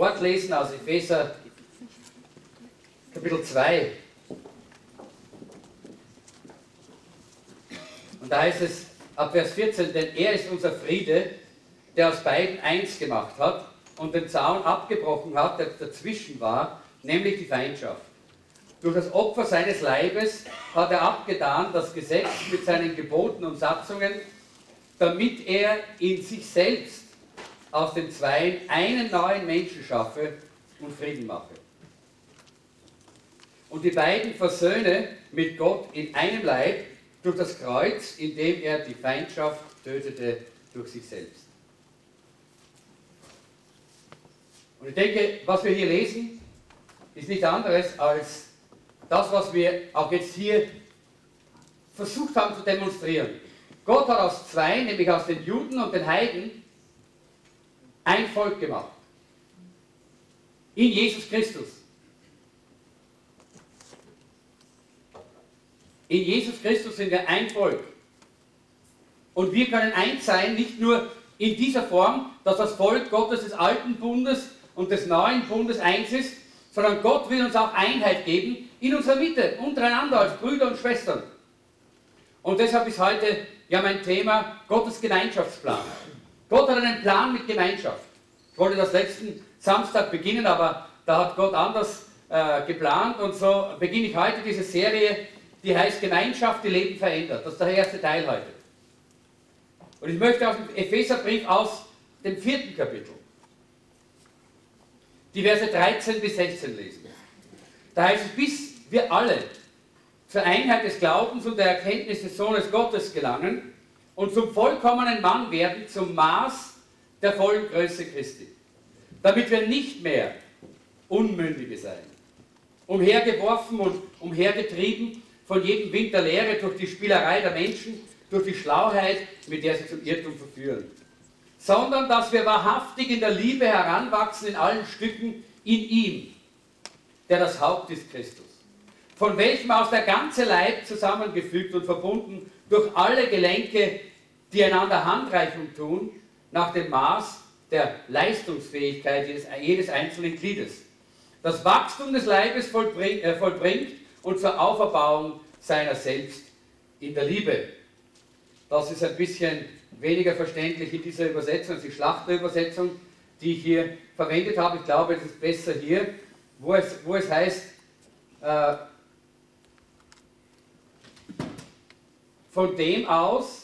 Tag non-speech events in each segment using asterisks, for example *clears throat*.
Wort lesen aus Epheser Kapitel 2. Und da heißt es ab Vers 14, denn er ist unser Friede, der aus beiden eins gemacht hat und den Zaun abgebrochen hat, der dazwischen war, nämlich die Feindschaft. Durch das Opfer seines Leibes hat er abgetan das Gesetz mit seinen Geboten und Satzungen, damit er in sich selbst aus den Zweien einen neuen Menschen schaffe und Frieden mache. Und die beiden versöhne mit Gott in einem Leib durch das Kreuz, indem er die Feindschaft tötete durch sich selbst. Und ich denke, was wir hier lesen, ist nicht anderes als das, was wir auch jetzt hier versucht haben zu demonstrieren. Gott hat aus zwei, nämlich aus den Juden und den Heiden, ein Volk gemacht. In Jesus Christus. In Jesus Christus sind wir ein Volk. Und wir können eins sein, nicht nur in dieser Form, dass das Volk Gottes des alten Bundes und des neuen Bundes eins ist, sondern Gott will uns auch Einheit geben in unserer Mitte, untereinander als Brüder und Schwestern. Und deshalb ist heute ja mein Thema Gottes Gemeinschaftsplan. Gott hat einen Plan mit Gemeinschaft. Ich wollte das letzten Samstag beginnen, aber da hat Gott anders äh, geplant und so beginne ich heute diese Serie, die heißt Gemeinschaft, die Leben verändert. Das ist der erste Teil heute. Und ich möchte aus dem Epheserbrief aus dem vierten Kapitel die Verse 13 bis 16 lesen. Da heißt es, bis wir alle zur Einheit des Glaubens und der Erkenntnis des Sohnes Gottes gelangen, und zum vollkommenen Mann werden, zum Maß der vollen Größe Christi. Damit wir nicht mehr Unmündige sein, umhergeworfen und umhergetrieben von jedem Wind der Lehre durch die Spielerei der Menschen, durch die Schlauheit, mit der sie zum Irrtum verführen, sondern dass wir wahrhaftig in der Liebe heranwachsen in allen Stücken in ihm, der das Haupt ist Christus, von welchem aus der ganze Leib zusammengefügt und verbunden durch alle Gelenke die einander Handreichung tun, nach dem Maß der Leistungsfähigkeit jedes, einzelnen Gliedes. Das Wachstum des Leibes vollbringt, äh, vollbringt und zur Auferbauung seiner selbst in der Liebe. Das ist ein bisschen weniger verständlich in dieser Übersetzung als die Schlachterübersetzung, die ich hier verwendet habe. Ich glaube, es ist besser hier, wo es, wo es heißt, äh, von dem aus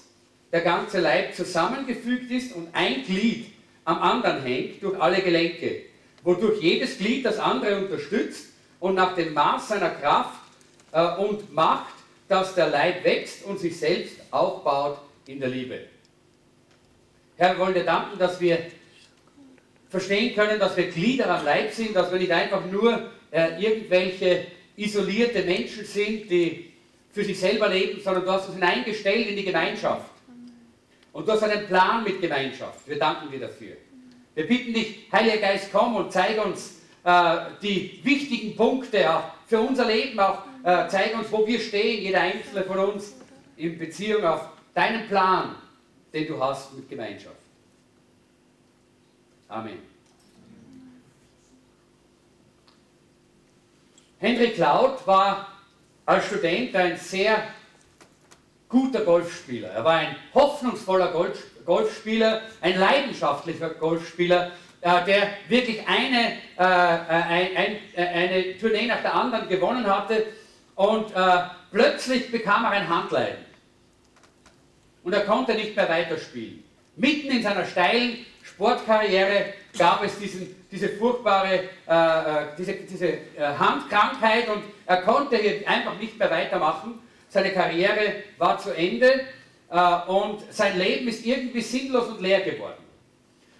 der ganze Leib zusammengefügt ist und ein Glied am anderen hängt durch alle Gelenke, wodurch jedes Glied das andere unterstützt und nach dem Maß seiner Kraft äh, und Macht, dass der Leib wächst und sich selbst aufbaut in der Liebe. Herr, wir wollen dir danken, dass wir verstehen können, dass wir Glieder am Leib sind, dass wir nicht einfach nur äh, irgendwelche isolierte Menschen sind, die für sich selber leben, sondern du hast uns hineingestellt in die Gemeinschaft. Und du hast einen Plan mit Gemeinschaft. Wir danken dir dafür. Wir bitten dich, Heiliger Geist, komm und zeig uns äh, die wichtigen Punkte auch für unser Leben, auch äh, zeig uns, wo wir stehen, jeder einzelne von uns, in Beziehung auf deinen Plan, den du hast mit Gemeinschaft. Amen. Henry Cloud war als Student ein sehr guter Golfspieler. Er war ein hoffnungsvoller Golf, Golfspieler, ein leidenschaftlicher Golfspieler, äh, der wirklich eine, äh, ein, ein, eine Tournee nach der anderen gewonnen hatte und äh, plötzlich bekam er ein Handleiden. Und er konnte nicht mehr weiterspielen. Mitten in seiner steilen Sportkarriere gab es diesen, diese furchtbare äh, äh diese, diese äh, Handkrankheit und er konnte einfach nicht mehr weitermachen seine Karriere war zu Ende äh, und sein Leben ist irgendwie sinnlos und leer geworden.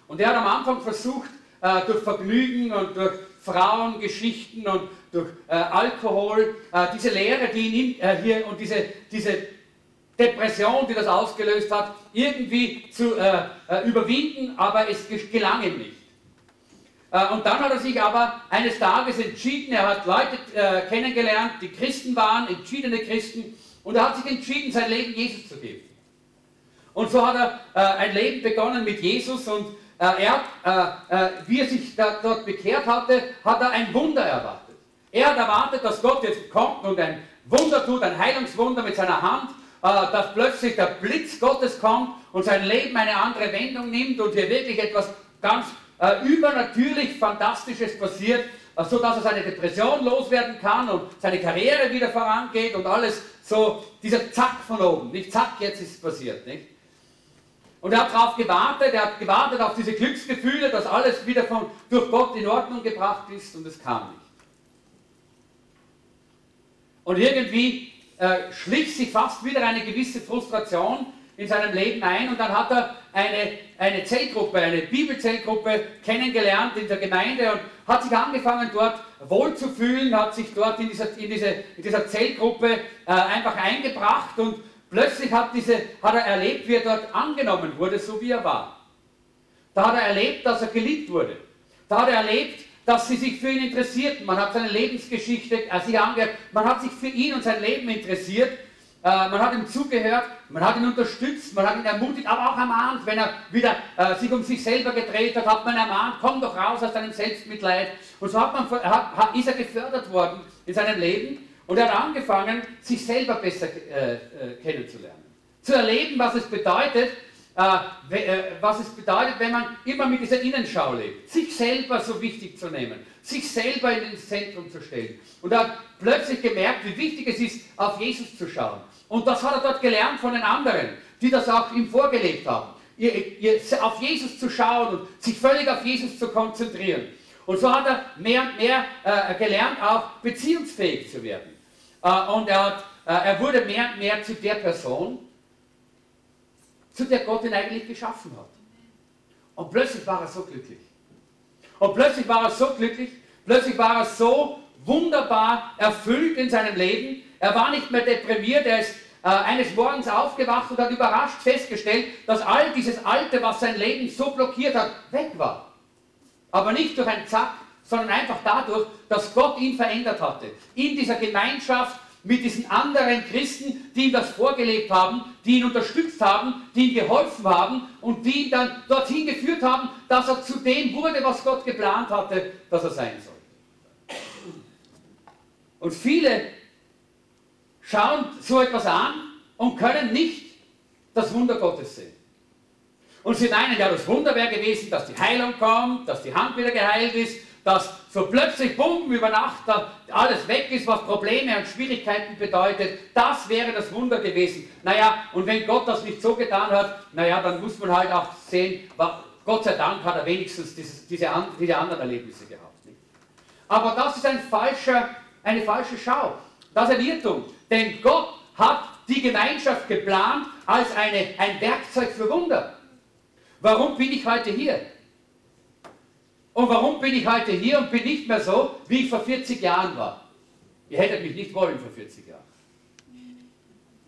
Und er hat am Anfang versucht, äh, durch Vergnügen und durch Frauengeschichten und durch äh, Alkohol. Äh, diese Lehre, die ihn äh, hier und diese, diese Depression, die das ausgelöst hat, irgendwie zu äh, überwinden, aber es gelang ihm nicht. Äh, und dann hat er sich aber eines Tages entschieden, er hat Leute äh, kennengelernt, die Christen waren, entschiedene Christen, und er hat sich entschieden, sein Leben Jesus zu geben. Und so hat er äh, ein Leben begonnen mit Jesus und er, äh, wie er sich dort bekehrt hatte, hat er ein Wunder erwartet. Er hat erwartet, dass Gott jetzt kommt und ein Wunder tut, ein Heilungswunder mit seiner Hand, dass plötzlich der Blitz Gottes kommt und sein Leben eine andere Wendung nimmt und hier wirklich etwas ganz äh, übernatürlich Fantastisches passiert, äh, so dass er seine Depression loswerden kann und seine Karriere wieder vorangeht und alles so, dieser Zack von oben, nicht Zack, jetzt ist es passiert, nicht? Und er hat darauf gewartet, er hat gewartet auf diese Glücksgefühle, dass alles wieder von, durch Gott in Ordnung gebracht ist und es kam nicht. Und irgendwie äh, schlich sich fast wieder eine gewisse Frustration in seinem Leben ein und dann hat er eine, eine Zellgruppe, eine Bibelzellgruppe kennengelernt in der Gemeinde und hat sich angefangen dort wohlzufühlen, hat sich dort in dieser, in diese, in dieser Zellgruppe äh, einfach eingebracht und plötzlich hat, diese, hat er erlebt, wie er dort angenommen wurde, so wie er war. Da hat er erlebt, dass er geliebt wurde. Da hat er erlebt, dass sie sich für ihn interessierten. Man hat seine Lebensgeschichte äh, sich angehört, man hat sich für ihn und sein Leben interessiert äh, man hat ihm zugehört, man hat ihn unterstützt, man hat ihn ermutigt, aber auch ermahnt, wenn er wieder äh, sich um sich selber gedreht hat, hat man ermahnt, komm doch raus aus deinem Selbstmitleid. Und so hat man, hat, hat, ist er gefördert worden in seinem Leben und er hat angefangen, sich selber besser äh, äh, kennenzulernen. Zu erleben, was es bedeutet, was es bedeutet, wenn man immer mit dieser Innenschau lebt. Sich selber so wichtig zu nehmen, sich selber in das Zentrum zu stellen. Und er hat plötzlich gemerkt, wie wichtig es ist, auf Jesus zu schauen. Und das hat er dort gelernt von den anderen, die das auch ihm vorgelebt haben. Auf Jesus zu schauen und sich völlig auf Jesus zu konzentrieren. Und so hat er mehr und mehr äh, gelernt, auch beziehungsfähig zu werden. Äh, und er, hat, äh, er wurde mehr und mehr zu der Person, zu der Gott ihn eigentlich geschaffen hat. Und plötzlich war er so glücklich. Und plötzlich war er so glücklich, plötzlich war er so wunderbar erfüllt in seinem Leben. Er war nicht mehr deprimiert, er ist äh, eines Morgens aufgewacht und hat überrascht festgestellt, dass all dieses Alte, was sein Leben so blockiert hat, weg war. Aber nicht durch ein Zack, sondern einfach dadurch, dass Gott ihn verändert hatte. In dieser Gemeinschaft mit diesen anderen Christen, die ihm das vorgelebt haben, die ihn unterstützt haben, die ihm geholfen haben und die ihn dann dorthin geführt haben, dass er zu dem wurde, was Gott geplant hatte, dass er sein soll. Und viele schauen so etwas an und können nicht das Wunder Gottes sehen. Und sie meinen, ja, das Wunder wäre gewesen, dass die Heilung kommt, dass die Hand wieder geheilt ist, dass so plötzlich, bumm, über Nacht alles weg ist, was Probleme und Schwierigkeiten bedeutet. Das wäre das Wunder gewesen. Naja, und wenn Gott das nicht so getan hat, naja, dann muss man halt auch sehen, Gott sei Dank hat er wenigstens dieses, diese, diese anderen Erlebnisse gehabt. Nicht? Aber das ist ein falscher, eine falsche Schau. Das ist ein Irrtum. Denn Gott hat die Gemeinschaft geplant als eine, ein Werkzeug für Wunder. Warum bin ich heute hier? Und warum bin ich heute hier und bin nicht mehr so, wie ich vor 40 Jahren war? Ihr hättet mich nicht wollen vor 40 Jahren.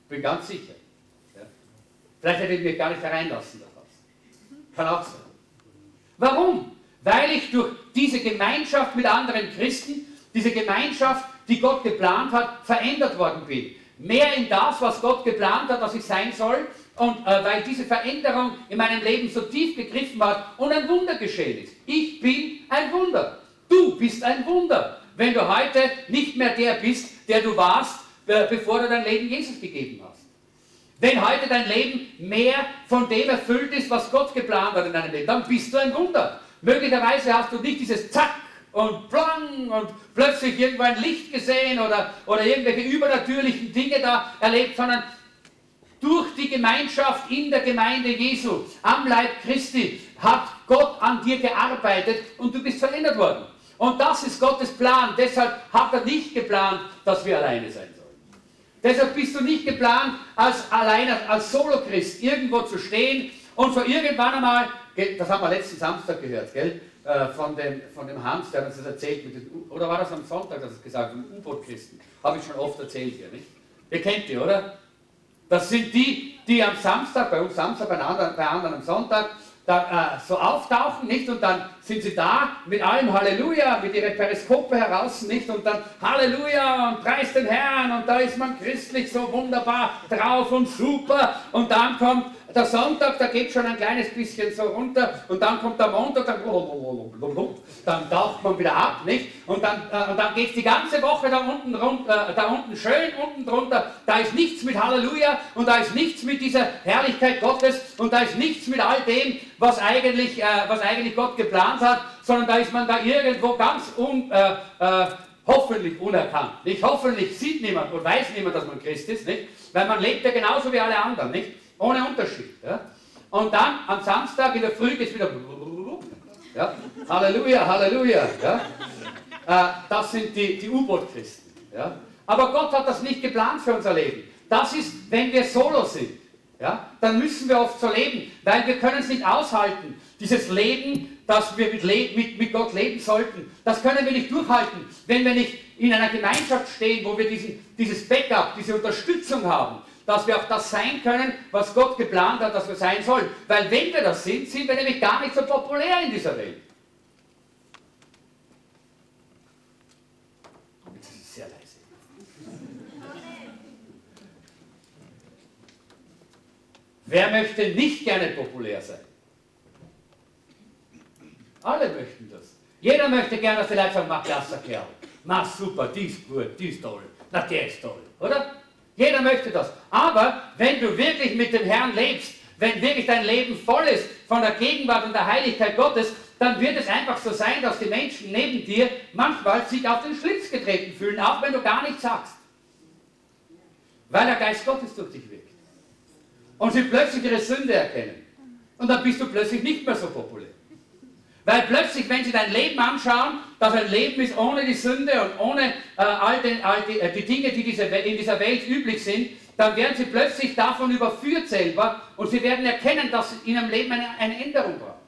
Bin ganz sicher. Ja. Vielleicht hättet ihr mich gar nicht hereinlassen daraus. Kann auch sein. Warum? Weil ich durch diese Gemeinschaft mit anderen Christen, diese Gemeinschaft, die Gott geplant hat, verändert worden bin. Mehr in das, was Gott geplant hat, dass ich sein soll, und äh, weil diese Veränderung in meinem Leben so tief gegriffen hat und ein Wunder geschehen ist. Ich bin ein Wunder. Du bist ein Wunder, wenn du heute nicht mehr der bist, der du warst, äh, bevor du dein Leben Jesus gegeben hast. Wenn heute dein Leben mehr von dem erfüllt ist, was Gott geplant hat in deinem Leben, dann bist du ein Wunder. Möglicherweise hast du nicht dieses Zack und Plang und plötzlich irgendwo ein Licht gesehen oder, oder irgendwelche übernatürlichen Dinge da erlebt, sondern durch die Gemeinschaft in der Gemeinde Jesu, am Leib Christi, hat Gott an dir gearbeitet und du bist verändert worden. Und das ist Gottes Plan. Deshalb hat er nicht geplant, dass wir alleine sein sollen. Deshalb bist du nicht geplant, als alleine, als Solo-Christ irgendwo zu stehen und so irgendwann einmal, das haben wir letzten Samstag gehört, gell? äh, von, dem, von dem Hans, der uns das erzählt, den, oder war das am Sonntag, dass es gesagt hat, U-Boot-Christen. Habe ich schon oft erzählt hier, nicht? Ihr kennt die, oder? Das sind die, die am Samstag, bei uns Samstag, bei anderen, bei anderen am Sonntag, da, äh, so auftauchen, nicht? Und dann sind sie da mit allem Halleluja, mit ihren Periskope heraus, nicht? Und dann Halleluja und preis den Herrn und da ist man christlich so wunderbar drauf und super. Und dann kommt der Sonntag, da geht schon ein kleines bisschen so runter und dann kommt der Montag, dann, dann taucht man wieder ab, nicht? Und dann, äh, dann geht es die ganze Woche da unten, rund, äh, da unten schön unten drunter. Da ist nichts mit Halleluja und da ist nichts mit dieser Herrlichkeit Gottes und da ist nichts mit all dem, was eigentlich, äh, was eigentlich Gott geplant hat, sondern da ist man da irgendwo ganz un, äh, äh, hoffentlich unerkannt. Nicht? Hoffentlich sieht niemand und weiß niemand, dass man Christ ist, nicht? weil man lebt ja genauso wie alle anderen. Nicht? Ohne Unterschied. Ja? Und dann am Samstag in der Früh geht es wieder. Ja? Halleluja, Halleluja. Ja? Äh, das sind die, die U-Boot-Christen. Ja? Aber Gott hat das nicht geplant für unser Leben. Das ist, wenn wir solo sind. Ja? Dann müssen wir oft so leben, weil wir können es nicht aushalten. Dieses Leben, das wir mit, mit, mit Gott leben sollten, das können wir nicht durchhalten, wenn wir nicht in einer Gemeinschaft stehen, wo wir diesen, dieses Backup, diese Unterstützung haben, dass wir auch das sein können, was Gott geplant hat, dass wir sein sollen. Weil wenn wir das sind, sind wir nämlich gar nicht so populär in dieser Welt. Jetzt ist es sehr leise. Wer möchte nicht gerne populär sein? Alle möchten das. Jeder möchte gerne, dass die Leute sagen, mach krasser Kerl. Mach super, die ist gut, die ist toll. Na, der ist toll, oder? Jeder möchte das. Aber wenn du wirklich mit dem Herrn lebst, wenn wirklich dein Leben voll ist von der Gegenwart und der Heiligkeit Gottes, dann wird es einfach so sein, dass die Menschen neben dir manchmal sich auf den Schlitz getreten fühlen, auch wenn du gar nichts sagst. Weil der Geist Gottes durch dich wirkt. Und sie plötzlich ihre Sünde erkennen. Und dann bist du plötzlich nicht mehr so populär. Weil plötzlich, wenn sie dein Leben anschauen, dass ein Leben ist ohne die Sünde und ohne äh, all, den, all die, äh, die, Dinge, die diese, in dieser Welt üblich sind, dann werden sie plötzlich davon überführt selber und sie werden erkennen, dass in ihrem Leben eine, eine Änderung braucht.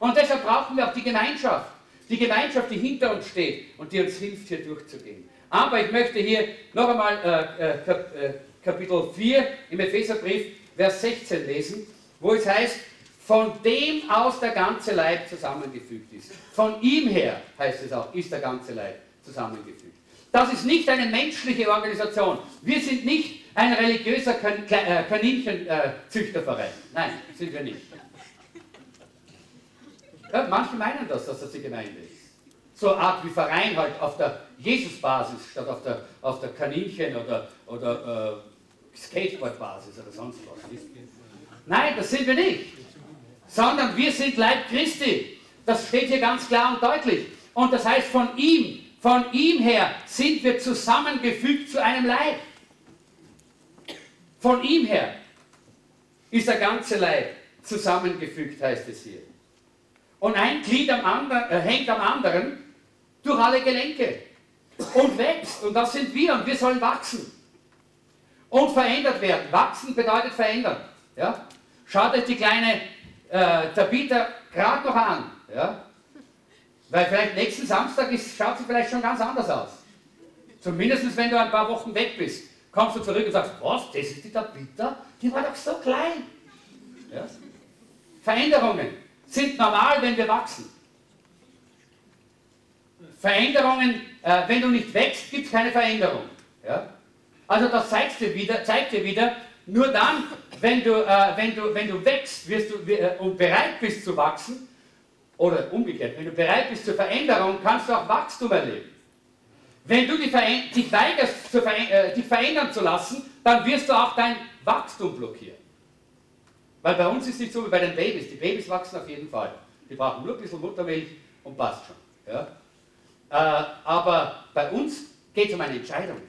Und deshalb brauchen wir auch die Gemeinschaft. Die Gemeinschaft, die hinter uns steht und die uns hilft, hier durchzugehen. Aber ich möchte hier noch einmal äh, äh, äh Kapitel 4 im Epheserbrief, Vers 16 lesen, wo es heißt, von dem aus der ganze Leib zusammengefügt ist. Von ihm her, heißt es auch, ist der ganze Leib zusammengefügt. Das ist nicht eine menschliche Organisation. Wir sind nicht ein religiöser äh, Kaninchenzüchterverein. Nein, sind wir nicht. Ja, manche meinen das, dass das die Gemeinde ist. So eine Art wie Verein halt auf der Jesus-Basis statt auf der, auf der Kaninchen- oder, oder äh, Skateboard-Basis oder sonst was. Nein, das sind wir nicht sondern wir sind Leib Christi. Das steht hier ganz klar und deutlich. Und das heißt, von ihm, von ihm her sind wir zusammengefügt zu einem Leib. Von ihm her ist der ganze Leib zusammengefügt, heißt es hier. Und ein Glied am anderen, äh, hängt am anderen durch alle Gelenke und wächst. Und das sind wir und wir sollen wachsen und verändert werden. Wachsen bedeutet verändern. Ja? Schaut euch die kleine äh, Tabitha gerade noch an. Ja? Weil vielleicht nächsten Samstag ist, schaut sie vielleicht schon ganz anders aus. Zumindest wenn du ein paar Wochen weg bist, kommst du zurück und sagst, was, das ist die Tabitha? Die war doch so klein. Ja? Veränderungen sind normal, wenn wir wachsen. Veränderungen, äh, wenn du nicht wächst, gibt es keine Veränderung. Ja? Also das zeigt dir wieder, zeigt dir wieder nur dann, wenn du, äh, wenn du, wenn du wächst wirst du, äh, und bereit bist zu wachsen, oder umgekehrt, wenn du bereit bist zur Veränderung, kannst du auch Wachstum erleben. Wenn du dich, dich weigerst, zu ver äh, dich verändern zu lassen, dann wirst du auch dein Wachstum blockieren. Weil bei uns ist es nicht so wie bei den Babys. Die Babys wachsen auf jeden Fall. Die brauchen nur ein bisschen Muttermilch und passt schon. Ja? Äh, aber bei uns geht es um eine Entscheidung.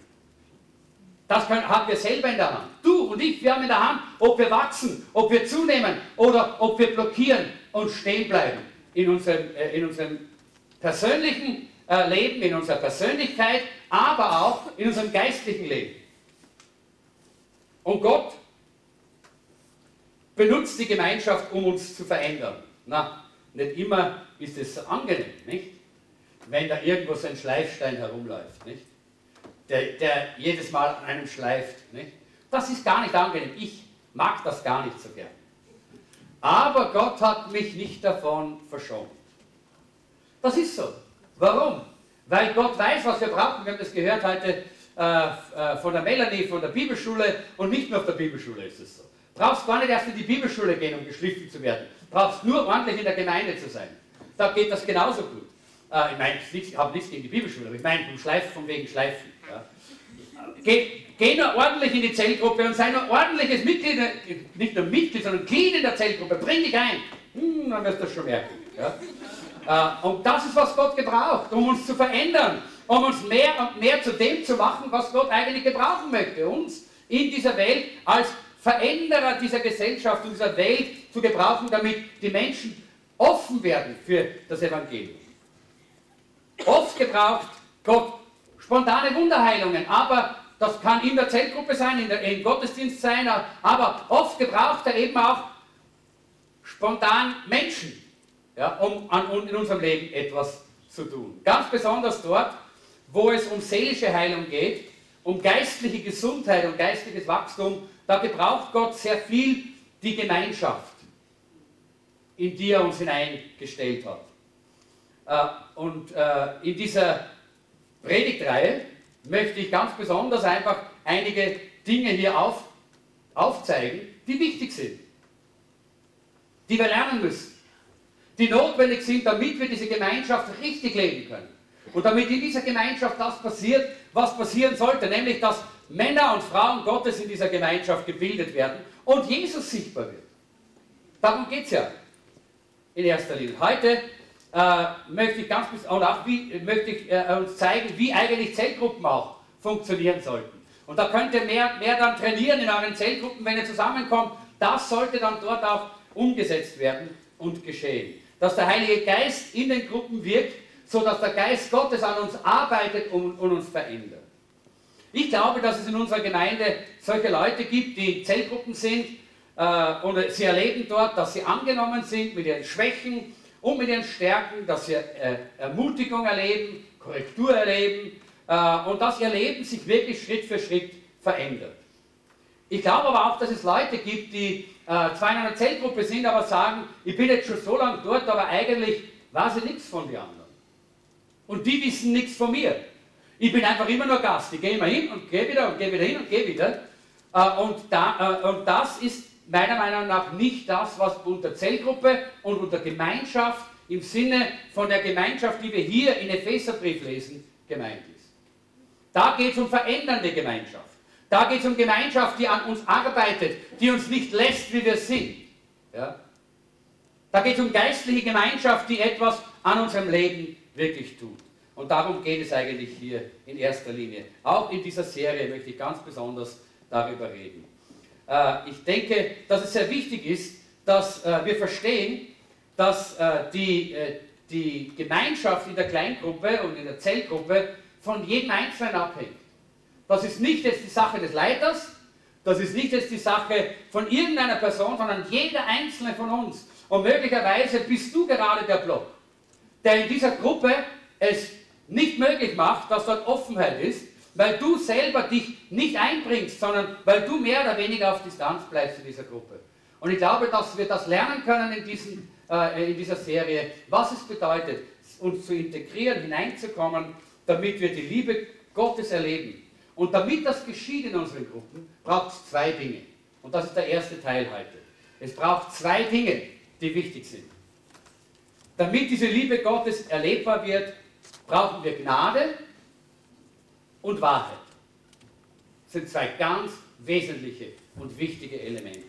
Das können, haben wir selber in der Hand. Du und ich, wir haben in der Hand, ob wir wachsen, ob wir zunehmen oder ob wir blockieren und stehen bleiben in unserem, äh, in unserem persönlichen äh, Leben, in unserer Persönlichkeit, aber auch in unserem geistlichen Leben. Und Gott benutzt die Gemeinschaft, um uns zu verändern. Na, nicht immer ist es angenehm, nicht? wenn da irgendwo so ein Schleifstein herumläuft, nicht? Der, der jedes Mal an einem schleift. Nicht? Das ist gar nicht angenehm. Ich mag das gar nicht so gern. Aber Gott hat mich nicht davon verschont. Das ist so. Warum? Weil Gott weiß, was wir brauchen. Wir haben das gehört heute äh, äh, von der Melanie, von der Bibelschule und nicht nur auf der Bibelschule ist es so. Brauchst gar nicht erst in die Bibelschule gehen, um geschliffen zu werden. Brauchst nur ordentlich in der Gemeinde zu sein. Da geht das genauso gut. Äh, ich meine, ich habe nichts gegen die Bibelschule, aber ich meine, du schleifst von wegen Schleifen. Ja. Geh, geh nur ordentlich in die Zellgruppe und sei nur ordentliches Mitglied, nicht nur Mitglied, sondern Glied in der Zellgruppe. Bring dich ein. Hm, dann wirst du das schon merken. Ja. Äh, und das ist, was Gott gebraucht, um uns zu verändern, um uns mehr und mehr zu dem zu machen, was Gott eigentlich gebrauchen möchte. Uns in dieser Welt als Veränderer dieser Gesellschaft dieser Welt zu gebrauchen, damit die Menschen offen werden für das Evangelium. Oft gebraucht Gott spontane Wunderheilungen, aber das kann in der Zellgruppe sein, in der, im Gottesdienst sein, aber oft gebraucht er eben auch spontan Menschen, ja, um an, in unserem Leben etwas zu tun. Ganz besonders dort, wo es um seelische Heilung geht, um geistliche Gesundheit und geistliches Wachstum, da gebraucht Gott sehr viel die Gemeinschaft, in die er uns hineingestellt hat. Äh, und äh, in dieser Predigtreihe möchte ich ganz besonders einfach einige Dinge hier auf, aufzeigen, die wichtig sind, die wir lernen müssen, die notwendig sind, damit wir diese Gemeinschaft richtig leben können. Und damit in dieser Gemeinschaft das passiert, was passieren sollte, nämlich dass Männer und Frauen Gottes in dieser Gemeinschaft gebildet werden und Jesus sichtbar wird. Darum geht es ja in erster Linie. Heute äh, möchte ich ganz und auch wie, möchte ich äh, uns zeigen, wie eigentlich Zellgruppen auch funktionieren sollten. Und da könnt ihr mehr, mehr dann trainieren in euren Zellgruppen, wenn ihr zusammenkommt. Das sollte dann dort auch umgesetzt werden und geschehen. Dass der Heilige Geist in den Gruppen wirkt, sodass der Geist Gottes an uns arbeitet und, und uns verändert. Ich glaube, dass es in unserer Gemeinde solche Leute gibt, die in Zellgruppen sind äh, und sie erleben dort, dass sie angenommen sind mit ihren Schwächen, und mit ihren Stärken, dass sie äh, Ermutigung erleben, Korrektur erleben äh, und dass ihr Leben sich wirklich Schritt für Schritt verändert. Ich glaube aber auch, dass es Leute gibt, die äh, zwar in einer Zellgruppe sind, aber sagen, ich bin jetzt schon so lange dort, aber eigentlich weiß ich nichts von den anderen. Und die wissen nichts von mir. Ich bin einfach immer nur Gast. Ich gehe immer hin und gehe wieder und gehe wieder hin und gehe wieder. Äh, und, da, äh, und das ist meiner Meinung nach nicht das, was unter Zellgruppe und unter Gemeinschaft im Sinne von der Gemeinschaft, die wir hier in Epheserbrief lesen, gemeint ist. Da geht es um verändernde Gemeinschaft. Da geht es um Gemeinschaft, die an uns arbeitet, die uns nicht lässt, wie wir sind. Ja? Da geht es um geistliche Gemeinschaft, die etwas an unserem Leben wirklich tut. Und darum geht es eigentlich hier in erster Linie. Auch in dieser Serie möchte ich ganz besonders darüber reden. Äh, ich denke, dass es sehr wichtig ist, dass äh, wir verstehen, dass äh, die, die Gemeinschaft in der Kleingruppe und in der Zellgruppe von jedem Einzelnen abhängt. Das ist nicht jetzt die Sache des Leiters, das ist nicht jetzt die Sache von irgendeiner Person, sondern jeder Einzelne von uns. Und möglicherweise bist du gerade der Block, der in dieser Gruppe es nicht möglich macht, dass dort Offenheit ist, weil du selber dich nicht einbringst, sondern weil du mehr oder weniger auf Distanz bleibst in dieser Gruppe. Und ich glaube, dass wir das lernen können in, diesen, äh, in dieser Serie, was es bedeutet, uns zu integrieren, hineinzukommen, damit wir die Liebe Gottes erleben. Und damit das geschieht in unseren Gruppen, braucht es zwei Dinge. Und das ist der erste Teil heute. Es braucht zwei Dinge, die wichtig sind. Damit diese Liebe Gottes erlebbar wird, brauchen wir Gnade und Wahrheit sind zwei ganz wesentliche und wichtige Elemente.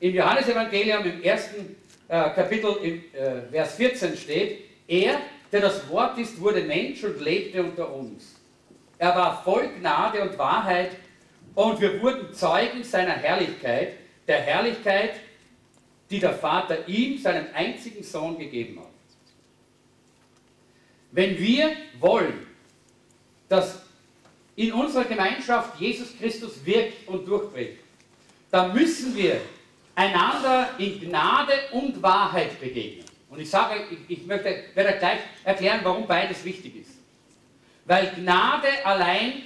Im Johannesevangelium im ersten äh, Kapitel im äh, Vers 14 steht, er, der das Wort ist, wurde Mensch und lebte unter uns. Er war voll Gnade und Wahrheit und wir wurden Zeugen seiner Herrlichkeit, der Herrlichkeit, die der Vater ihm, seinem einzigen Sohn, gegeben hat. Wenn wir wollen, dass in unserer Gemeinschaft Jesus Christus wirkt und durchbricht, dann müssen wir einander in Gnade und Wahrheit begegnen. Und ich sage, ich, ich möchte, werde gleich erklären, warum beides wichtig ist. Weil Gnade allein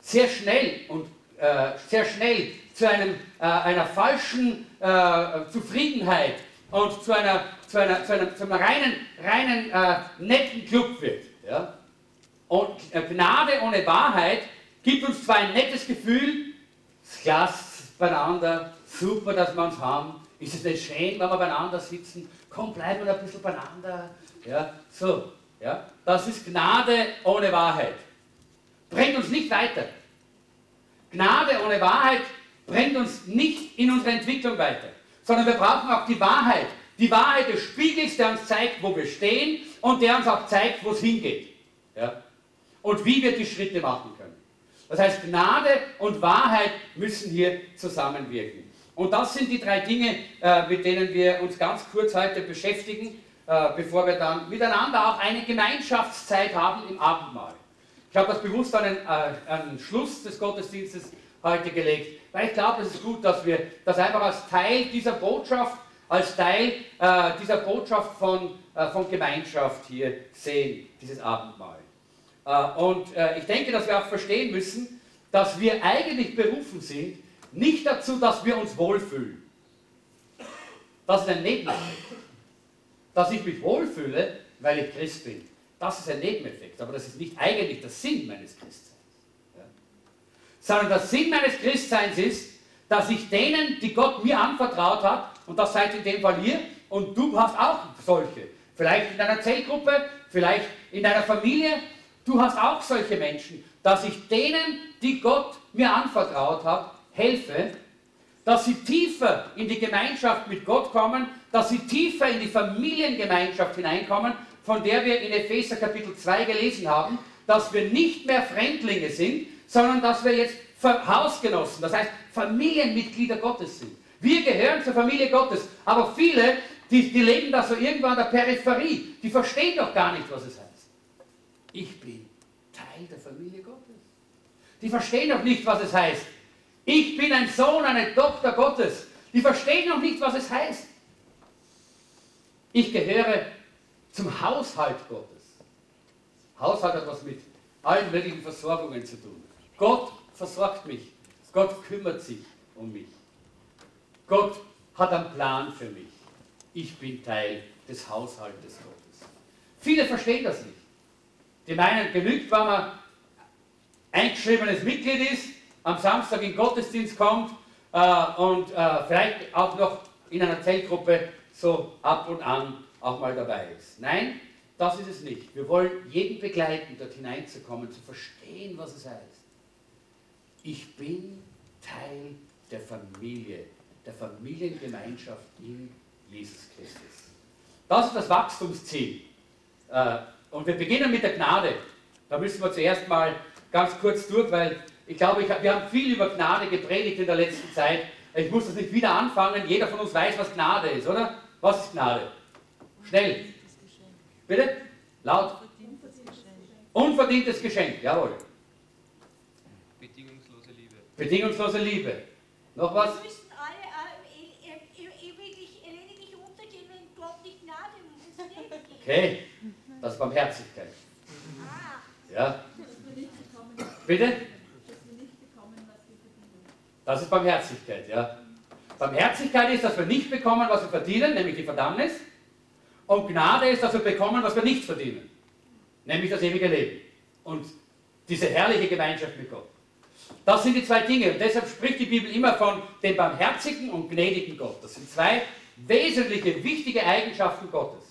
sehr schnell und äh, sehr schnell zu einem, äh, einer falschen äh, Zufriedenheit und zu, einer, zu, einer, zu, einer, zu einem reinen, reinen äh, netten Club wird. Ja? Und äh, Gnade ohne Wahrheit gibt uns zwar ein nettes Gefühl, Glas beieinander, super, dass wir uns haben. Ist es nicht schön, wenn wir beieinander sitzen? Komm, bleiben wir ein bisschen beieinander. Ja, so, ja. Das ist Gnade ohne Wahrheit. Bringt uns nicht weiter. Gnade ohne Wahrheit bringt uns nicht in unsere Entwicklung weiter, sondern wir brauchen auch die Wahrheit. Die Wahrheit des Spiegels, der uns zeigt, wo wir stehen und der uns auch zeigt, wo es hingeht. Ja? Und wie wir die Schritte machen können. Das heißt, Gnade und Wahrheit müssen hier zusammenwirken. Und das sind die drei Dinge, äh, mit denen wir uns ganz kurz heute beschäftigen, äh, bevor wir dann miteinander auch eine Gemeinschaftszeit haben im Abendmahl. Ich habe das bewusst an den, äh, Schluss des Gottesdienstes heute gelegt, weil ich glaube, es ist gut, dass wir das einfach als Teil dieser Botschaft, als Teil dieser Botschaft von, von Gemeinschaft hier sehen, dieses Abendmahl. Äh, und äh, ich denke, dass wir auch verstehen müssen, dass wir eigentlich berufen sind, nicht dazu, dass wir uns wohlfühlen. Das ist ein Nebeneffekt. Dass ich mich wohlfühle, weil ich Christ bin, das ist ein Nebeneffekt. Aber das ist nicht eigentlich der Sinn meines Christseins. Sondern der Sinn meines Christseins ist, dass ich denen, die Gott mir anvertraut hat, und das seid in dem Fall ihr, und du hast auch solche, vielleicht in deiner Zellgruppe, vielleicht in deiner Familie, Du hast auch solche Menschen, dass ich denen, die Gott mir anvertraut hat, helfe, dass sie tiefer in die Gemeinschaft mit Gott kommen, dass sie tiefer in die Familiengemeinschaft hineinkommen, von der wir in Epheser Kapitel 2 gelesen haben, dass wir nicht mehr Fremdlinge sind, sondern dass wir jetzt Hausgenossen, das heißt Familienmitglieder Gottes sind. Wir gehören zur Familie Gottes, aber viele, die, die leben da so irgendwo an der Peripherie, die verstehen doch gar nicht, was es heißt. Ich bin Teil der Familie Gottes. Die verstehen noch nicht, was es heißt. Ich bin ein Sohn, eine Tochter Gottes. Die verstehen noch nicht, was es heißt. Ich gehöre zum Haushalt Gottes. Haushalt hat was mit allen möglichen Versorgungen zu tun. Gott versorgt mich. Gott kümmert sich um mich. Gott hat einen Plan für mich. Ich bin Teil des Haushaltes Gottes. Viele verstehen das nicht. Die meinen, genügt, wenn man eingeschriebenes Mitglied ist, am Samstag in den Gottesdienst kommt äh, und äh, vielleicht auch noch in einer Zellgruppe so ab und an auch mal dabei ist. Nein, das ist es nicht. Wir wollen jeden begleiten, dort hineinzukommen, zu verstehen, was es heißt. Ich bin Teil der Familie, der Familiengemeinschaft in Jesus Christus. Das ist das Wachstumsziel. Äh, und wir beginnen mit der Gnade. Da müssen wir zuerst mal ganz kurz durch, weil ich glaube, ich, wir haben viel über Gnade gepredigt in der letzten Zeit. Ich muss das nicht wieder anfangen. Jeder von uns weiß, was Gnade ist, oder? Was ist Gnade? Schnell. Bitte? Laut. Unverdientes Geschenk, jawohl. Bedingungslose Liebe. Bedingungslose Liebe. Noch was? Wir müssen alle äh, ewiglich lediglich untergehen, wenn Gott nicht Gnade uns Leben gibt. Okay. Das ist Barmherzigkeit. Ja? Bitte? Das ist Barmherzigkeit, ja. Barmherzigkeit ist, dass wir nicht bekommen, was wir verdienen, nämlich die Verdammnis. Und Gnade ist, dass wir bekommen, was wir nicht verdienen, nämlich das ewige Leben. Und diese herrliche Gemeinschaft mit Gott. Das sind die zwei Dinge. Und deshalb spricht die Bibel immer von dem barmherzigen und gnädigen Gott. Das sind zwei wesentliche, wichtige Eigenschaften Gottes.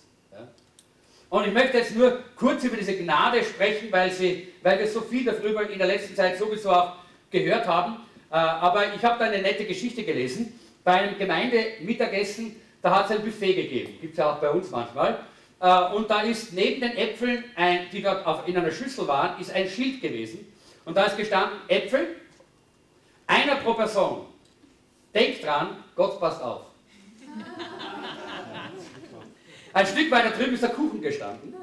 Und ich möchte jetzt nur kurz über diese Gnade sprechen, weil, sie, weil wir so viel darüber in der letzten Zeit sowieso auch gehört haben. Äh, aber ich habe da eine nette Geschichte gelesen. Bei einem Gemeindemittagessen, da hat es ein Buffet gegeben. Gibt es ja auch bei uns manchmal. Äh, und da ist neben den Äpfeln, die dort in einer Schüssel waren, ist ein Schild gewesen. Und da ist gestanden, Äpfel, einer pro Person. Denkt dran, Gott passt auf. *laughs* Ein Stück weiter drüben ist der Kuchen gestanden.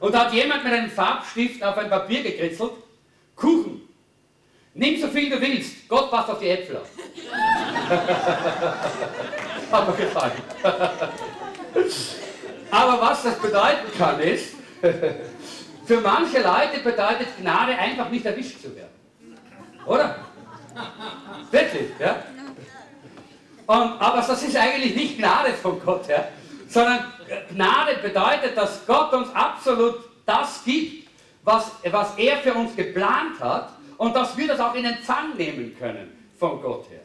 Und da hat jemand mit einem Farbstift auf ein Papier gekritzelt. Kuchen. Nimm so viel du willst. Gott passt auf die Äpfel auf. *laughs* hat mir gefallen. *laughs* Aber was das bedeuten kann, ist, *laughs* für manche Leute bedeutet Gnade einfach nicht erwischt zu werden. Oder? Wirklich, ja? Und, aber das ist eigentlich nicht Gnade von Gott, ja? Sondern Gnade bedeutet, dass Gott uns absolut das gibt, was, was er für uns geplant hat und dass wir das auch in Empfang nehmen können von Gott her.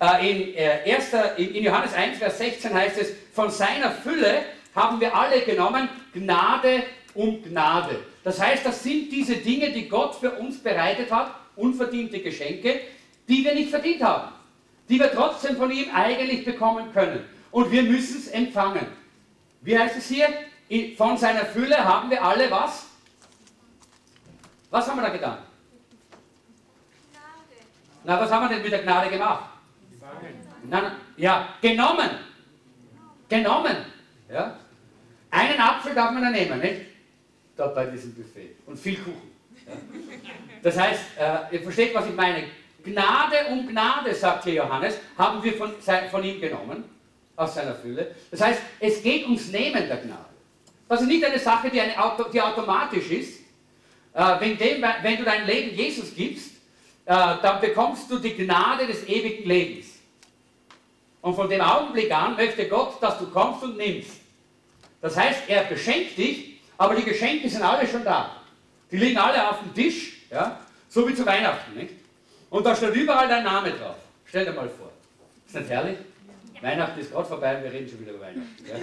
Äh, in, äh, 1, in Johannes 1, Vers 16 heißt es, von seiner Fülle haben wir alle genommen, Gnade um Gnade. Das heißt, das sind diese Dinge, die Gott für uns bereitet hat, unverdiente Geschenke, die wir nicht verdient haben, die wir trotzdem von ihm eigentlich bekommen können. Und wir müssen es empfangen. Wie heißt es hier? Von seiner Fülle haben wir alle was? Was haben wir da getan? Gnade. Na, was haben wir denn mit der Gnade gemacht? Na, ja, genommen. Genommen. Ja? Einen Apfel darf man da nehmen, nicht? Da bei diesem Buffet. Und viel Kuchen. Ja? Das heißt, äh, ihr versteht, was ich meine. Gnade um Gnade, sagt hier Johannes, haben wir von, von ihm genommen, aus seiner Fülle. Das heißt, es geht ums Nehmen der Gnade. Das ist nicht eine Sache, die, eine Auto, die automatisch ist. Äh, wenn, dem, wenn, du dein Leben Jesus gibst, äh, dann bekommst du die Gnade des ewigen Lebens. Und von dem Augenblick an möchte Gott, dass du kommst und nimmst. Das heißt, er beschenkt dich, aber die Geschenke sind alle schon da. Die liegen alle auf dem Tisch, ja, so wie zu Weihnachten. Nicht? Und da steht überall dein Name drauf. Stell dir mal vor. Ist nicht herrlich? Weihnachten ist gerade vorbei und wir reden schon wieder über Weihnachten. Ja?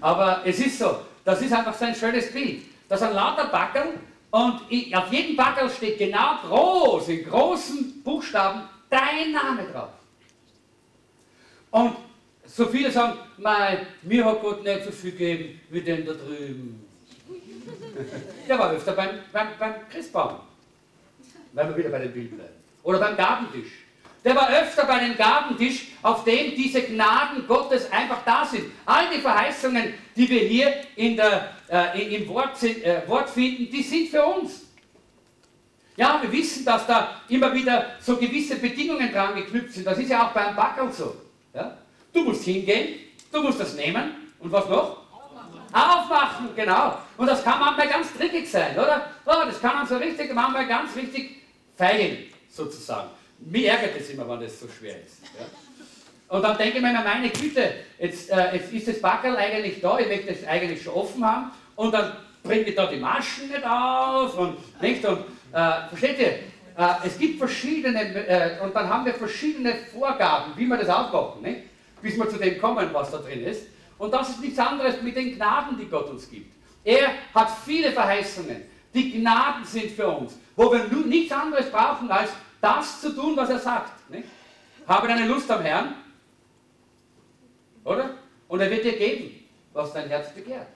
Aber es ist so, das ist einfach so ein schönes Bild. Da sind lauter Backeln und auf jedem Backel steht genau groß, in großen Buchstaben, dein Name drauf. Und so viele sagen, mein, mir hat Gott nicht so viel gegeben wie den da drüben. *laughs* Der war öfter beim, beim, beim Christbaum, wenn wir wieder bei dem Bild bleiben. Oder beim Gabentisch. Der war öfter bei dem Gabentisch, auf dem diese Gnaden Gottes einfach da sind. All die Verheißungen, die wir hier in der, äh, im Wort, äh, Wort finden, die sind für uns. Ja, wir wissen, dass da immer wieder so gewisse Bedingungen dran geknüpft sind. Das ist ja auch beim Backerl so. Ja? Du musst hingehen, du musst das nehmen und was noch? Aufmachen, genau. Und das kann manchmal ganz trickig sein, oder? Oh, das kann man so richtig, manchmal ganz richtig feilen, sozusagen. Mir ärgert es immer, wenn das so schwer ist. Ja? Und dann denke ich mir immer, meine Güte, jetzt, äh, jetzt ist das Backerl eigentlich da, ich möchte es eigentlich schon offen haben und dann bringe ich da die Maschen nicht auf und nicht und äh, versteht ihr? Äh, es gibt verschiedene äh, und dann haben wir verschiedene Vorgaben, wie wir das aufmachen, nicht? bis wir zu dem kommen, was da drin ist. Und das ist nichts anderes mit den Gnaden, die Gott uns gibt. Er hat viele Verheißungen. Die Gnaden sind für uns, wo wir nichts anderes brauchen als das zu tun, was er sagt. Nicht? Habe deine Lust am Herrn, oder? Und er wird dir geben, was dein Herz begehrt.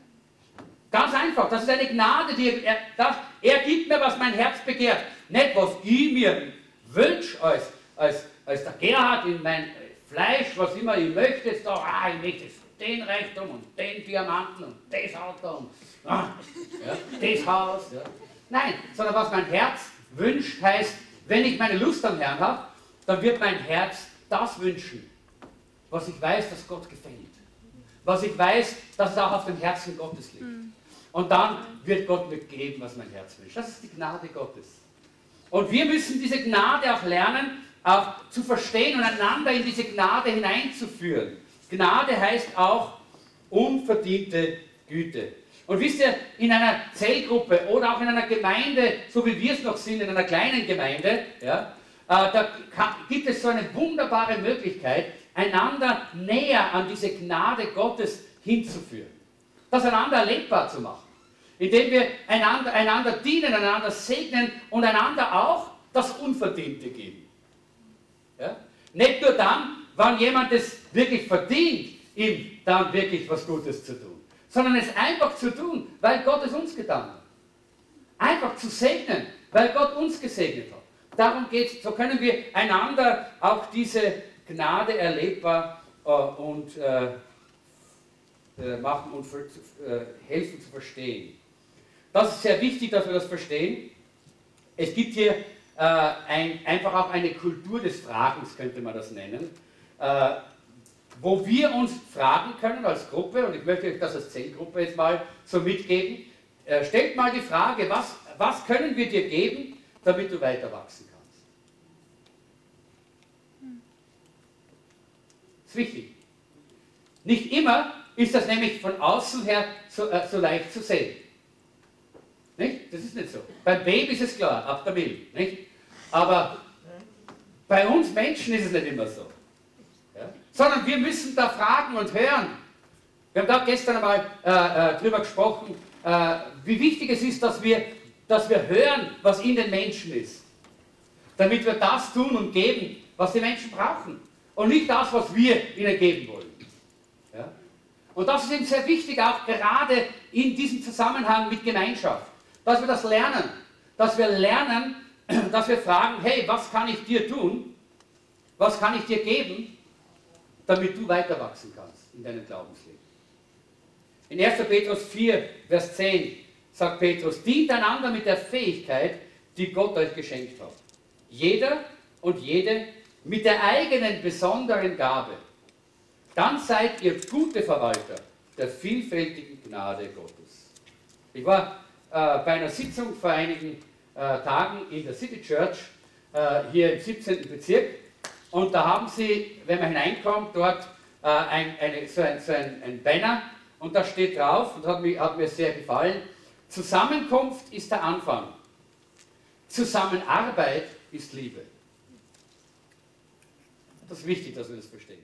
Ganz einfach, das ist eine Gnade, die er, das, er gibt mir, was mein Herz begehrt. Nicht, was ich mir wünsche als, als, als der Gerhard in mein Fleisch, was immer ich möchte, jetzt da, ah, ich möchte den Reichtum und den Diamanten und das Auto und ah, ja, das Haus. Ja. Nein, sondern was mein Herz wünscht, heißt, wenn ich meine Lust am Herrn habe, dann wird mein Herz das wünschen, was ich weiß, dass Gott gefällt. Was ich weiß, dass es auch auf dem Herzen Gottes liegt. Mhm. Und dann wird Gott mir geben, was mein Herz wünscht. Das ist die Gnade Gottes. Und wir müssen diese Gnade auch lernen, auch zu verstehen und einander in diese Gnade hineinzuführen. Gnade heißt auch unverdiente Güte. Und wisst ihr, in einer Zellgruppe oder auch in einer Gemeinde, so wie wir es noch sind, in einer kleinen Gemeinde, ja, äh, da gibt es so eine wunderbare Möglichkeit, einander näher an diese Gnade Gottes hinzuführen. Das einander erlebbar zu machen. Indem wir einander, einander dienen, einander segnen und einander auch das Unverdiente geben. Ja? Nicht nur dann, wann jemand es wirklich verdient, ihm dann wirklich was Gutes zu tun sondern es einfach zu tun, weil Gott es uns getan hat. Einfach zu segnen, weil Gott uns gesegnet hat. Darum geht es. So können wir einander auch diese Gnade erlebbar äh, und äh, äh, machen und äh, helfen zu verstehen. Das ist sehr wichtig, dass wir das verstehen. Es gibt hier äh, ein, einfach auch eine Kultur des Fragens, könnte man das nennen. Wo wir uns fragen können als Gruppe, und ich möchte euch das als Zellgruppe jetzt mal so mitgeben, äh, stellt mal die Frage, was, was können wir dir geben, damit du weiter wachsen kannst? Das ist wichtig. Nicht immer ist das nämlich von außen her so, äh, so leicht zu sehen. Nicht? Das ist nicht so. Beim Baby ist es klar, ab der Milch. Aber bei uns Menschen ist es nicht immer so. Sondern wir müssen da fragen und hören. Wir haben da gestern einmal äh, äh, drüber gesprochen, äh, wie wichtig es ist, dass wir, dass wir hören, was in den Menschen ist. Damit wir das tun und geben, was die Menschen brauchen. Und nicht das, was wir ihnen geben wollen. Ja? Und das ist eben sehr wichtig, auch gerade in diesem Zusammenhang mit Gemeinschaft. Dass wir das lernen. Dass wir lernen, *clears throat* dass wir fragen, hey, was kann ich dir tun? Was kann ich dir geben, damit du weiter wachsen kannst in deinem Glaubensleben? In 1. Petrus 4, Vers 10 sagt Petrus, dient einander mit der Fähigkeit, die Gott euch geschenkt hat. Jeder und jede mit der eigenen besonderen Gabe. Dann seid ihr gute Verwalter der vielfältigen Gnade Gottes. Ich war äh, bei einer Sitzung vor einigen äh, Tagen in der City Church äh, hier im 17. Bezirk und da haben sie, wenn man hineinkommt, dort äh, ein, eine, so, ein, so ein, ein Banner und da steht drauf, und hat, mich, hat mir sehr gefallen, Zusammenkunft ist der Anfang. Zusammenarbeit ist Liebe. Das ist wichtig, dass wir das verstehen.